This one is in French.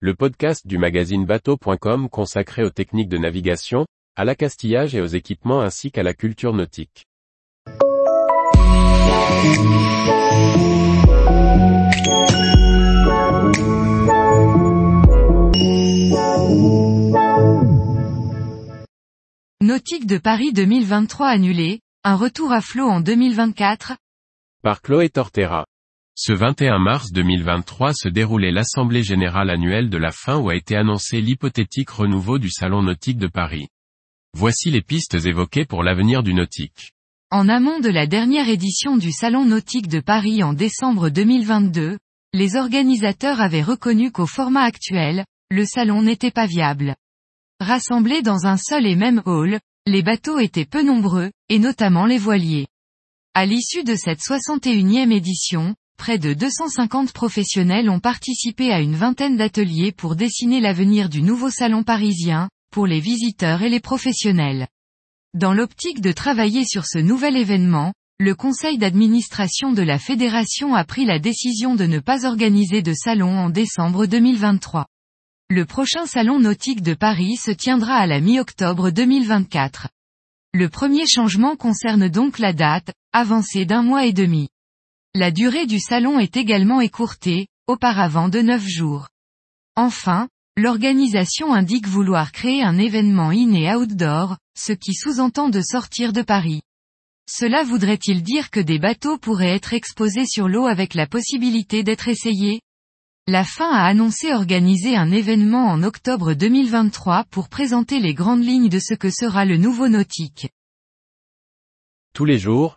le podcast du magazine bateau.com consacré aux techniques de navigation, à l'accastillage et aux équipements ainsi qu'à la culture nautique. Nautique de Paris 2023 annulé, un retour à flot en 2024 Par Chloé Tortera. Ce 21 mars 2023 se déroulait l'Assemblée Générale annuelle de la fin où a été annoncé l'hypothétique renouveau du Salon Nautique de Paris. Voici les pistes évoquées pour l'avenir du nautique. En amont de la dernière édition du Salon Nautique de Paris en décembre 2022, les organisateurs avaient reconnu qu'au format actuel, le salon n'était pas viable. Rassemblés dans un seul et même hall, les bateaux étaient peu nombreux, et notamment les voiliers. À l'issue de cette 61e édition, près de 250 professionnels ont participé à une vingtaine d'ateliers pour dessiner l'avenir du nouveau salon parisien, pour les visiteurs et les professionnels. Dans l'optique de travailler sur ce nouvel événement, le conseil d'administration de la fédération a pris la décision de ne pas organiser de salon en décembre 2023. Le prochain salon nautique de Paris se tiendra à la mi-octobre 2024. Le premier changement concerne donc la date, avancée d'un mois et demi. La durée du salon est également écourtée, auparavant de 9 jours. Enfin, l'organisation indique vouloir créer un événement in et outdoor, ce qui sous-entend de sortir de Paris. Cela voudrait-il dire que des bateaux pourraient être exposés sur l'eau avec la possibilité d'être essayés? La fin a annoncé organiser un événement en octobre 2023 pour présenter les grandes lignes de ce que sera le nouveau nautique. Tous les jours,